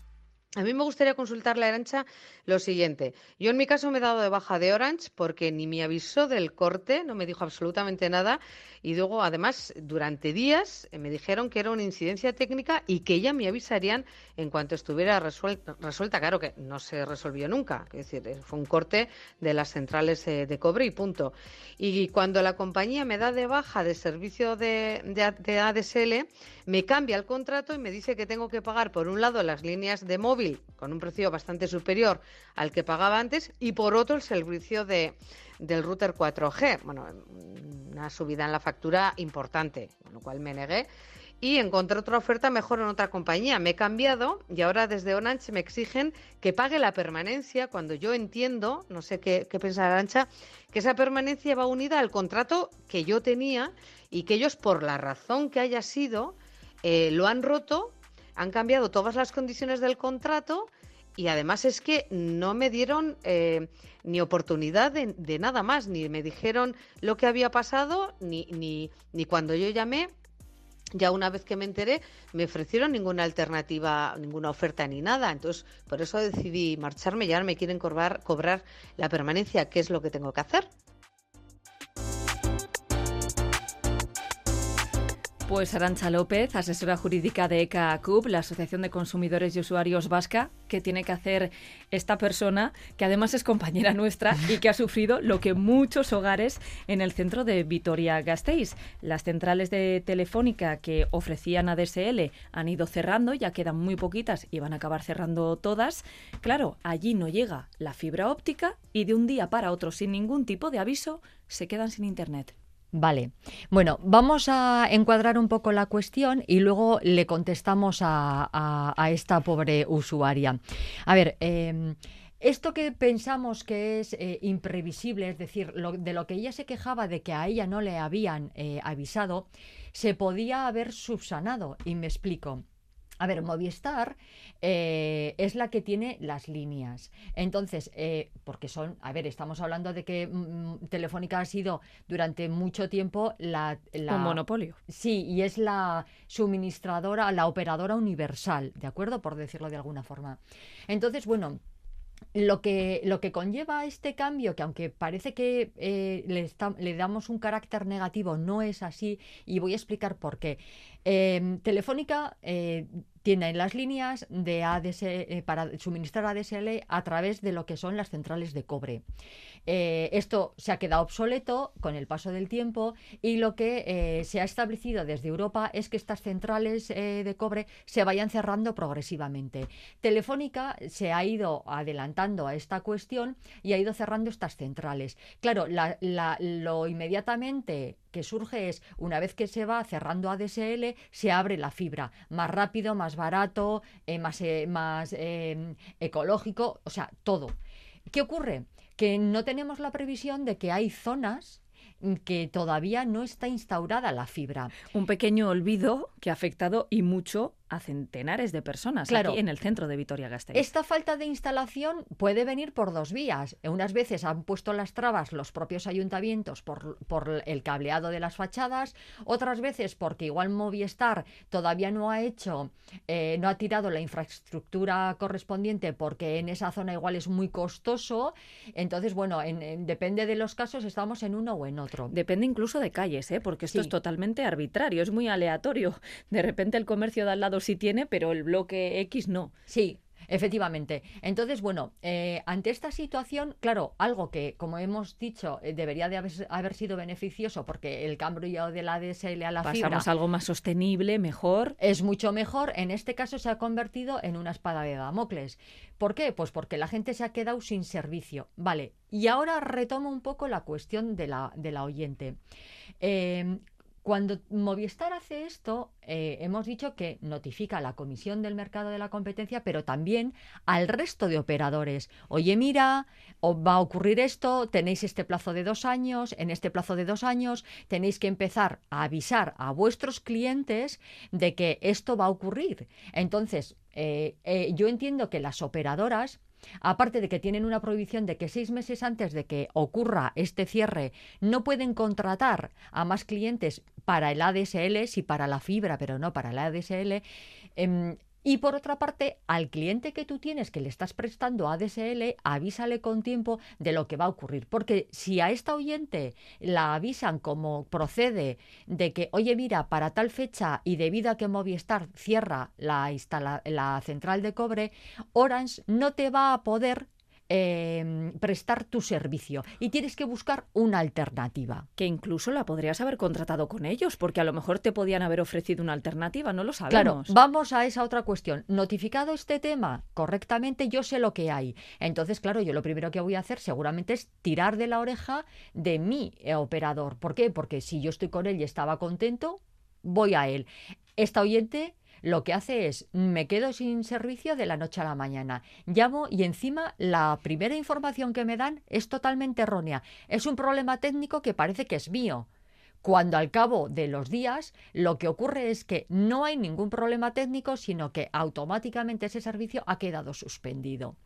A mí me gustaría consultarle a Arancha lo siguiente. Yo en mi caso me he dado de baja de Orange porque ni me avisó del corte, no me dijo absolutamente nada y luego además durante días eh, me dijeron que era una incidencia técnica y que ya me avisarían en cuanto estuviera resuelta. Claro que no se resolvió nunca, es decir, eh, fue un corte de las centrales eh, de cobre y punto. Y cuando la compañía me da de baja de servicio de, de ADSL, me cambia el contrato y me dice que tengo que pagar por un lado las líneas de móvil con un precio bastante superior al que pagaba antes y por otro el servicio de, del router 4G. Bueno, una subida en la factura importante, con lo cual me negué y encontré otra oferta mejor en otra compañía. Me he cambiado y ahora desde Orange me exigen que pague la permanencia cuando yo entiendo, no sé qué, qué pensar Arancha, que esa permanencia va unida al contrato que yo tenía y que ellos, por la razón que haya sido, eh, lo han roto han cambiado todas las condiciones del contrato y además es que no me dieron eh, ni oportunidad de, nada más, ni me dijeron lo que había pasado, ni, ni, ni cuando yo llamé. Ya una vez que me enteré, me ofrecieron ninguna alternativa, ninguna oferta ni nada. Entonces, por eso decidí marcharme y ahora me quieren cobrar, cobrar la permanencia. ¿Qué es lo que tengo que hacer? Pues Arancha López, asesora jurídica de ECACUB, la Asociación de Consumidores y Usuarios Vasca, que tiene que hacer esta persona, que además es compañera nuestra y que ha sufrido lo que muchos hogares en el centro de Vitoria-Gasteiz. Las centrales de Telefónica que ofrecían ADSL han ido cerrando, ya quedan muy poquitas y van a acabar cerrando todas. Claro, allí no llega la fibra óptica y de un día para otro, sin ningún tipo de aviso, se quedan sin Internet. Vale. Bueno, vamos a encuadrar un poco la cuestión y luego le contestamos a, a, esta pobre usuaria. A ver, eh, esto que pensamos que es eh, imprevisible, es decir, lo, de lo que ella se quejaba de que a ella no le habían eh, avisado, se podía haber subsanado. Y me explico. A ver, Movistar eh, es la que tiene las líneas. Entonces, eh, porque son, a ver, estamos hablando de que mm, Telefónica ha sido durante mucho tiempo la, la, Un monopolio. Sí, y es la suministradora, la operadora universal, ¿de acuerdo? Por decirlo de alguna forma. Entonces, bueno, lo que, lo que conlleva este cambio, que aunque parece que eh, le, está, le, damos un carácter negativo, no es así, y voy a explicar por qué. Eh, Telefónica eh, tiene las líneas de ADS, eh, para suministrar ADSL a través de lo que son las centrales de cobre. Eh, esto se ha quedado obsoleto con el paso del tiempo y lo que eh, se ha establecido desde Europa es que estas centrales de cobre se vayan cerrando progresivamente. Telefónica se ha ido adelantando a esta cuestión y ha ido cerrando estas centrales. Claro, la, la, lo inmediatamente que surge es, una vez que se va cerrando ADSL, se abre la fibra, más rápido, más barato, eh, más, eh, más eh, ecológico, o sea, todo. ¿Qué ocurre? Que no tenemos la previsión de que hay zonas que todavía no está instaurada la fibra. Un pequeño olvido que ha afectado y mucho a centenares de personas claro, aquí en el centro de Vitoria-Gasteiz. Esta falta de instalación puede venir por dos vías. Unas veces han puesto las trabas los propios ayuntamientos por, por el cableado de las fachadas, otras veces porque igual Movistar todavía no ha hecho, eh, no ha tirado la infraestructura correspondiente porque en esa zona igual es muy costoso. Entonces, bueno, en, en, depende de los casos, estamos en uno o en otro. Depende incluso de calles, ¿eh? porque esto sí. es totalmente arbitrario, es muy aleatorio. De repente el comercio de al lado sí tiene, pero el bloque X no. Sí, Efectivamente. Entonces, bueno, eh, ante esta situación, claro, algo que, como hemos dicho, eh, debería de haber, haber sido beneficioso porque el cambio de la DSL a la fibra Pasamos algo más sostenible, mejor. es mucho mejor, en este caso se ha convertido en una espada de Damocles. ¿Por qué? Pues porque la gente se ha quedado sin servicio. Vale, y ahora retomo un poco la cuestión de la, de la oyente. Eh, cuando Movistar hace esto, eh, hemos dicho que notifica a la Comisión del Mercado de la Competencia, pero también al resto de operadores. Oye, mira, va a ocurrir esto, tenéis este plazo de dos años, en este plazo de dos años tenéis que empezar a avisar a vuestros clientes de que esto va a ocurrir. Entonces, eh, eh, yo entiendo que las operadoras Aparte de que tienen una prohibición de que seis meses antes de que ocurra este cierre no pueden contratar a más clientes para el ADSL, sí para la fibra, pero no para el ADSL. em, y por otra parte, al cliente que tú tienes que le estás prestando ADSL, avísale con tiempo de lo que va a ocurrir. Porque si a esta oyente la avisan como procede de que, oye, mira, para tal fecha y debido a que Movistar cierra la, la central de cobre, Orange no te va a poder eh, prestar tu servicio y tienes que buscar una alternativa. Que incluso la podrías haber contratado con ellos, porque a lo mejor te podían haber ofrecido una alternativa, no lo Claro, sabemos. vamos a esa otra cuestión. Notificado este tema correctamente, yo sé lo que hay. Entonces, claro, yo lo primero que voy a hacer seguramente es tirar de la oreja de mi eh, operador. ¿Por qué? Porque si yo estoy con él y estaba contento, voy a él. Esta oyente lo que hace es, me quedo sin servicio de la noche a la mañana. Llamo y encima la primera información que me dan es totalmente errónea. Es un problema técnico que parece que es mío cuando al cabo de los días lo que ocurre es que no hay ningún problema técnico, sino que automáticamente ese servicio ha quedado suspendido.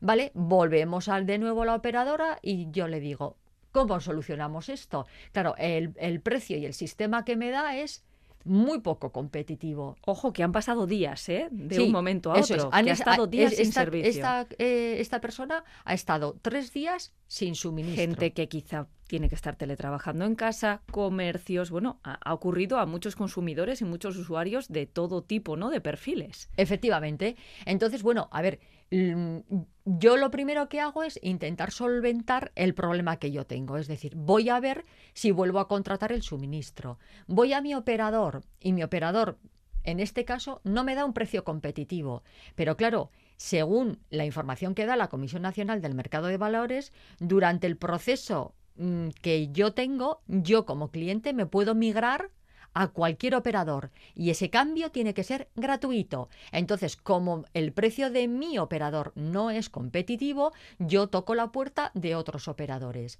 ¿Vale? Volvemos al de nuevo a la operadora y yo le digo, ¿cómo solucionamos esto? Claro, el, el precio y el sistema que me da es muy poco competitivo. Ojo, que han pasado días, ¿eh? De Sí, un momento a otro. es. Han que ha es- estado días es- sin esta, servicio. Esta, eh, esta persona ha estado tres días sin suministro. Gente que quizá tiene que estar teletrabajando en casa, comercios, bueno, ha, ha ocurrido a muchos consumidores y muchos usuarios de todo tipo, ¿no? De perfiles. Efectivamente. Entonces, bueno, a ver, yo lo primero que hago es intentar solventar el problema que yo tengo. Es decir, voy a ver si vuelvo a contratar el suministro. Voy a mi operador y mi operador, en este caso, no me da un precio competitivo. Pero claro, según la información que da la Comisión Nacional del Mercado de Valores, durante el proceso mm, que yo tengo, yo como cliente me puedo migrar a cualquier operador y ese cambio tiene que ser gratuito. Entonces, como el precio de mi operador no es competitivo, yo toco la puerta de otros operadores.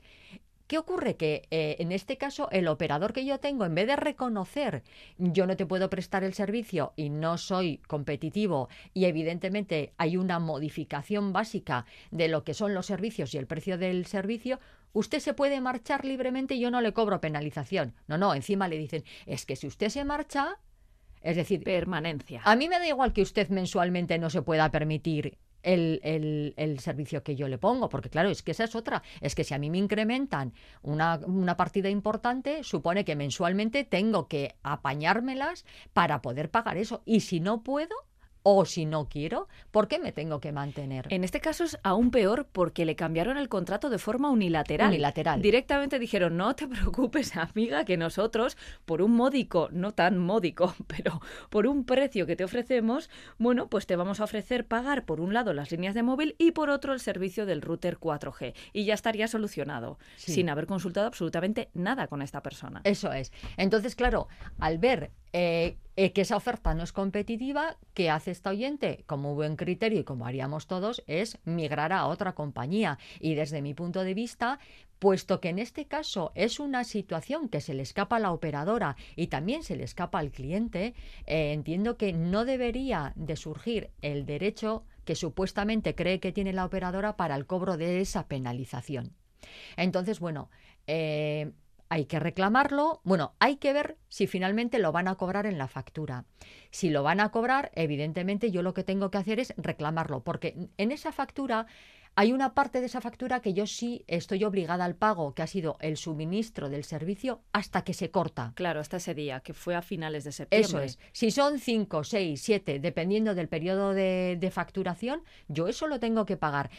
¿Qué ocurre? Que eh, en este caso el operador que yo tengo, en vez de reconocer yo no te puedo prestar el servicio y no soy competitivo y evidentemente hay una modificación básica de lo que son los servicios y el precio del servicio, usted se puede marchar libremente y yo no le cobro penalización. No, no, encima le dicen, es que si usted se marcha, es decir, Permanencia. a mí me da igual que usted mensualmente no se pueda permitir el, el- el servicio que yo le pongo, porque claro, es que esa es otra. Es que si a mí me incrementan una, una partida importante, supone que mensualmente tengo que apañármelas para poder pagar eso. Y si no puedo, o si no quiero, ¿por qué me tengo que mantener? En este caso es aún peor porque le cambiaron el contrato de forma unilateral. Unilateral. Directamente dijeron, no te preocupes, amiga, que nosotros, por un módico, no tan módico, pero por un precio que te ofrecemos, bueno, pues te vamos a ofrecer pagar por un lado las líneas de móvil y por otro el servicio del router 4G. Y ya estaría solucionado, Sí. sin haber consultado absolutamente nada con esta persona. Eso es. Entonces, claro, al ver eh, que esa oferta no es competitiva, ¿qué hace esta oyente? Como buen criterio y como haríamos todos, es migrar a otra compañía. Y desde mi punto de vista, puesto que en este caso es una situación que se le escapa a la operadora y también se le escapa al cliente, eh, entiendo que no debería de surgir el derecho que supuestamente cree que tiene la operadora para el cobro de esa penalización. Entonces, bueno, eh, hay que reclamarlo. Bueno, hay que ver si finalmente lo van a cobrar en la factura. Si lo van a cobrar, evidentemente yo lo que tengo que hacer es reclamarlo, porque en esa factura hay una parte de esa factura que yo sí estoy obligada al pago, que ha sido el suministro del servicio hasta que se corta. Claro, hasta ese día, que fue a finales de septiembre. Eso es. Si son 5, 6, 7, dependiendo del periodo de, de facturación, yo eso lo tengo que pagar.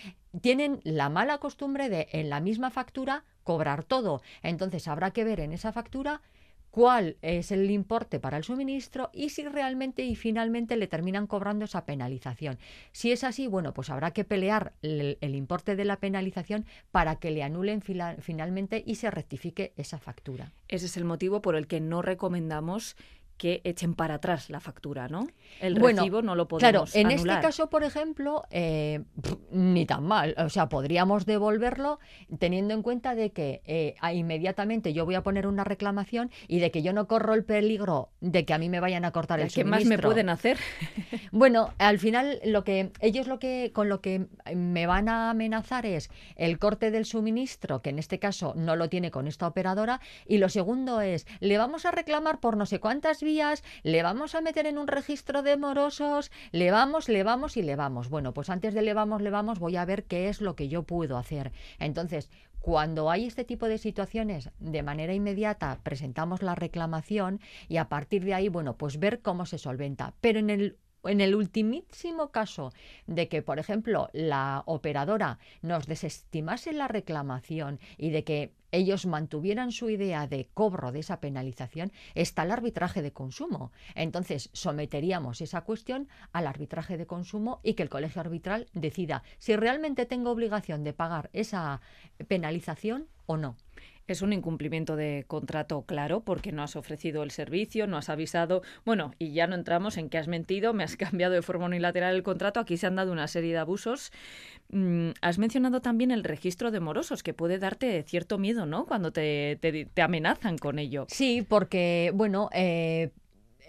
Tienen la mala costumbre de en la misma factura cobrar todo. Entonces habrá que ver en esa factura cuál es el importe para el suministro y si realmente y finalmente le terminan cobrando esa penalización. Si es así, bueno, pues habrá que pelear el, importe de la penalización para que le anulen finalmente y se rectifique esa factura. Ese es el motivo por el que no recomendamos que echen para atrás la factura, ¿no? El Bueno, recibo no lo Claro, podemos en anular. este caso, por ejemplo, eh, ni tan mal. O sea, podríamos devolverlo teniendo en cuenta de que eh, inmediatamente yo voy a poner una reclamación y de que yo no corro el peligro de que a mí me vayan a cortar el ¿Qué más me suministro. pueden hacer? Bueno, al final lo que ellos lo que con lo que me van a amenazar es el corte del suministro, que en este caso no lo tiene con esta operadora, y lo segundo es le vamos a reclamar por no sé cuántas le vamos a meter en un registro de morosos, le vamos, le vamos y le vamos. Bueno, pues antes de le vamos, le vamos, voy a ver qué es lo que yo puedo hacer. Entonces, cuando hay este tipo de situaciones, de manera inmediata presentamos la reclamación y a partir de ahí, bueno, pues ver cómo se solventa. Pero en el en el ultimísimo caso de que, por ejemplo, la operadora nos desestimase la reclamación y de que ellos mantuvieran su idea de cobro de esa penalización, está el arbitraje de consumo. Entonces, someteríamos esa cuestión al arbitraje de consumo y que el colegio arbitral decida si realmente tengo obligación de pagar esa penalización o no. Es un incumplimiento de contrato claro porque no has ofrecido el servicio, no has avisado. Bueno, y ya no entramos en que has mentido, me has cambiado de forma unilateral el contrato. Aquí se han dado una serie de abusos. Mm, has mencionado también el registro de morosos, que puede darte cierto miedo, ¿no? Cuando te, te- te amenazan con ello. Sí, porque, bueno, eh,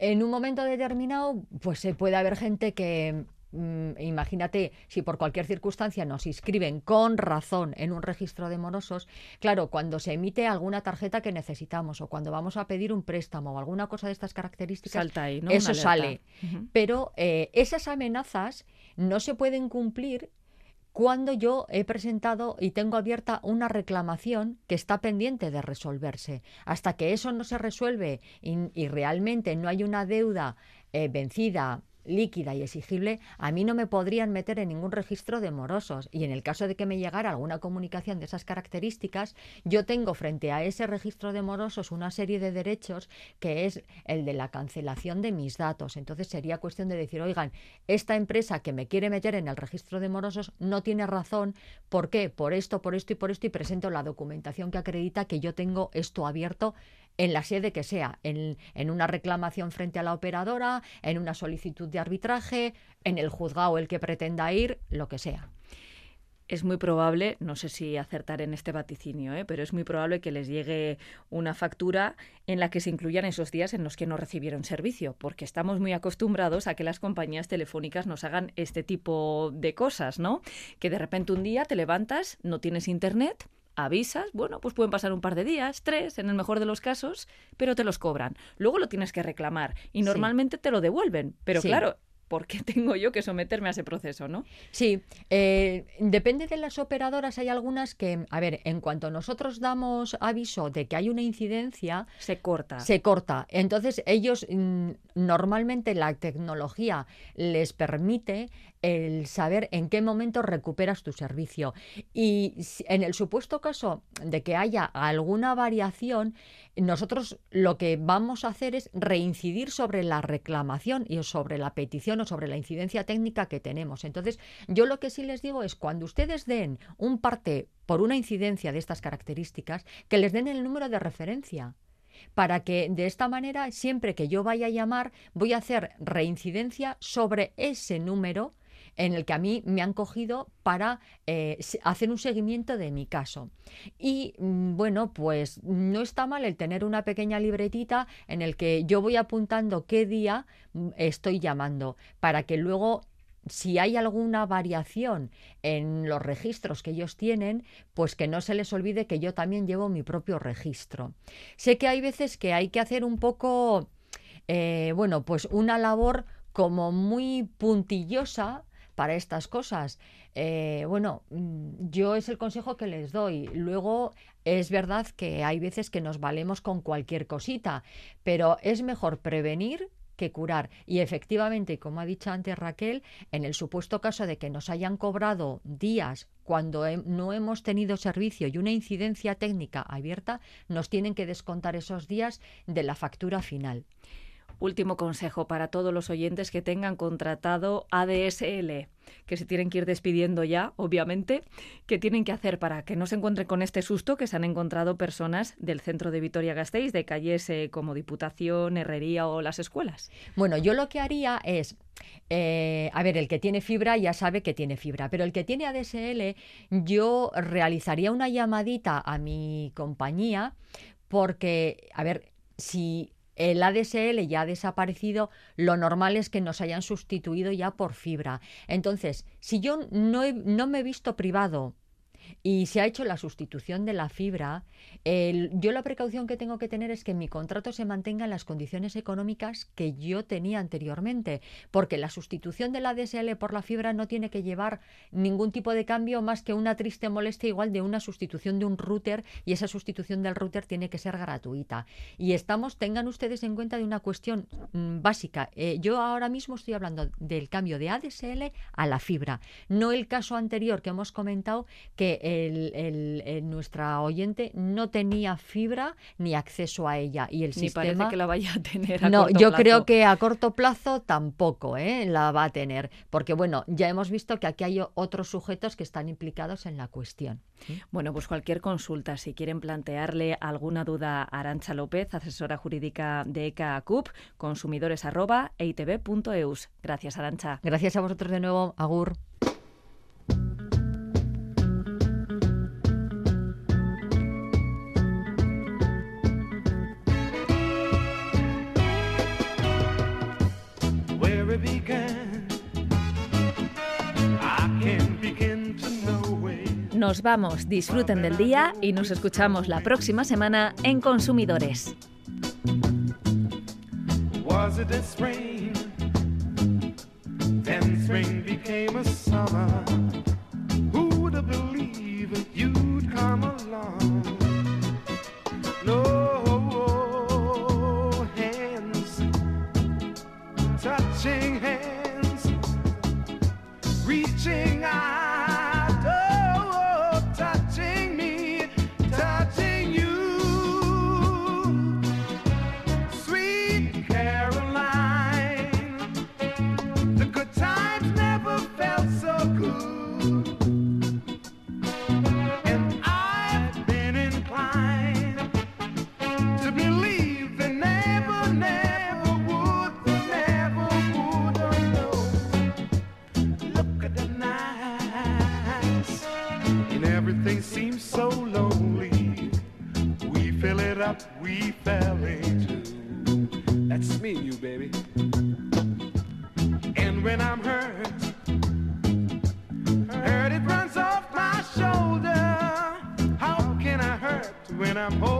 en un momento determinado, pues se puede haber gente que, mm, imagínate, si por cualquier circunstancia nos inscriben con razón en un registro de morosos, claro, cuando se emite alguna tarjeta que necesitamos o cuando vamos a pedir un préstamo o alguna cosa de estas características, Salta ahí, ¿no? eso sale. Pero eh, esas amenazas no se pueden cumplir cuando yo he presentado y tengo abierta una reclamación que está pendiente de resolverse. Hasta que eso no se resuelve y, realmente no hay una deuda eh, vencida líquida y exigible, a mí no me podrían meter en ningún registro de morosos. Y en el caso de que me llegara alguna comunicación de esas características, yo tengo frente a ese registro de morosos una serie de derechos que es el de la cancelación de mis datos. Entonces sería cuestión de decir, oigan, esta empresa que me quiere meter en el registro de morosos no tiene razón. ¿Por qué? Por esto, por esto y por esto y presento la documentación que acredita que yo tengo esto abierto en la sede que sea, en, en una reclamación frente a la operadora, en una solicitud de arbitraje, en el juzgado el que pretenda ir, lo que sea. Es muy probable, no sé si acertar en este vaticinio, ¿eh? pero es muy probable que les llegue una factura en la que se incluyan esos días en los que no recibieron servicio, porque estamos muy acostumbrados a que las compañías telefónicas nos hagan este tipo de cosas, ¿no? Que de repente un día te levantas, no tienes internet, avisas, bueno, pues pueden pasar un par de días, tres en el mejor de los casos, pero te los cobran. Luego lo tienes que reclamar y Sí. normalmente te lo devuelven, pero Sí. claro, ¿por qué tengo yo que someterme a ese proceso, no? Sí, eh, depende de las operadoras. Hay algunas que, a ver, en cuanto nosotros damos aviso de que hay una incidencia, Se corta. se corta. Entonces, ellos mm, normalmente la tecnología les permite el saber en qué momento recuperas tu servicio. Y en el supuesto caso de que haya alguna variación, nosotros lo que vamos a hacer es reincidir sobre la reclamación y sobre la petición o sobre la incidencia técnica que tenemos. Entonces, yo lo que sí les digo es cuando ustedes den un parte por una incidencia de estas características, que les den el número de referencia para que de esta manera, siempre que yo vaya a llamar, voy a hacer reincidencia sobre ese número en el que a mí me han cogido para eh, hacer un seguimiento de mi caso. Y mm, bueno, pues no está mal el tener una pequeña libretita en el que yo voy apuntando qué día mm, estoy llamando para que luego si hay alguna variación en los registros que ellos tienen, pues que no se les olvide que yo también llevo mi propio registro. Sé que hay veces que hay que hacer un poco, eh, bueno, pues una labor como muy puntillosa para estas cosas. Eh, bueno, mm, yo es el consejo que les doy. Luego, es verdad que hay veces que nos valemos con cualquier cosita, pero es mejor prevenir que curar. Y efectivamente, como ha dicho antes Raquel, en el supuesto caso de que nos hayan cobrado días cuando no hemos tenido servicio y una incidencia técnica abierta, nos tienen que descontar esos días de la factura final. Último consejo para todos los oyentes que tengan contratado ADSL, que se tienen que ir despidiendo ya, obviamente, ¿qué tienen que hacer para que no se encuentren con este susto que se han encontrado personas del centro de Vitoria-Gasteiz, de calles eh, como Diputación, Herrería o las escuelas? Bueno, yo lo que haría es eh, a ver, el que tiene fibra ya sabe que tiene fibra, pero el que tiene ADSL, yo realizaría una llamadita a mi compañía porque, a ver, si el ADSL ya ha desaparecido, lo normal es que nos hayan sustituido ya por fibra. Entonces, si yo no, no me he visto privado y se ha hecho la sustitución de la fibra, yo la precaución que tengo que tener es que mi contrato se mantenga en las condiciones económicas que yo tenía anteriormente, porque la sustitución de la DSL por la fibra no tiene que llevar ningún tipo de cambio más que una triste molestia igual de una sustitución de un router y esa sustitución del router tiene que ser gratuita. Y estamos, tengan ustedes en cuenta de una cuestión mm, básica. Eh, yo ahora mismo estoy hablando del cambio de ADSL a la fibra, no el caso anterior que hemos comentado que el, nuestra oyente no tenía fibra ni acceso a ella y el ni sistema parece que la vaya a tener a no yo creo que a corto plazo tampoco ¿eh? la va a tener porque bueno ya hemos visto que aquí hay otros sujetos que están implicados en la cuestión. Bueno pues cualquier consulta si quieren plantearle alguna duda a Arancha López asesora jurídica de ECA CUP consumidores gracias Arancha. Gracias a vosotros de nuevo Agur Nos vamos, disfruten del día y nos escuchamos la próxima semana en Consumidores. And when I'm hurt, hurt it runs off my shoulder. How can I hurt when I'm whole?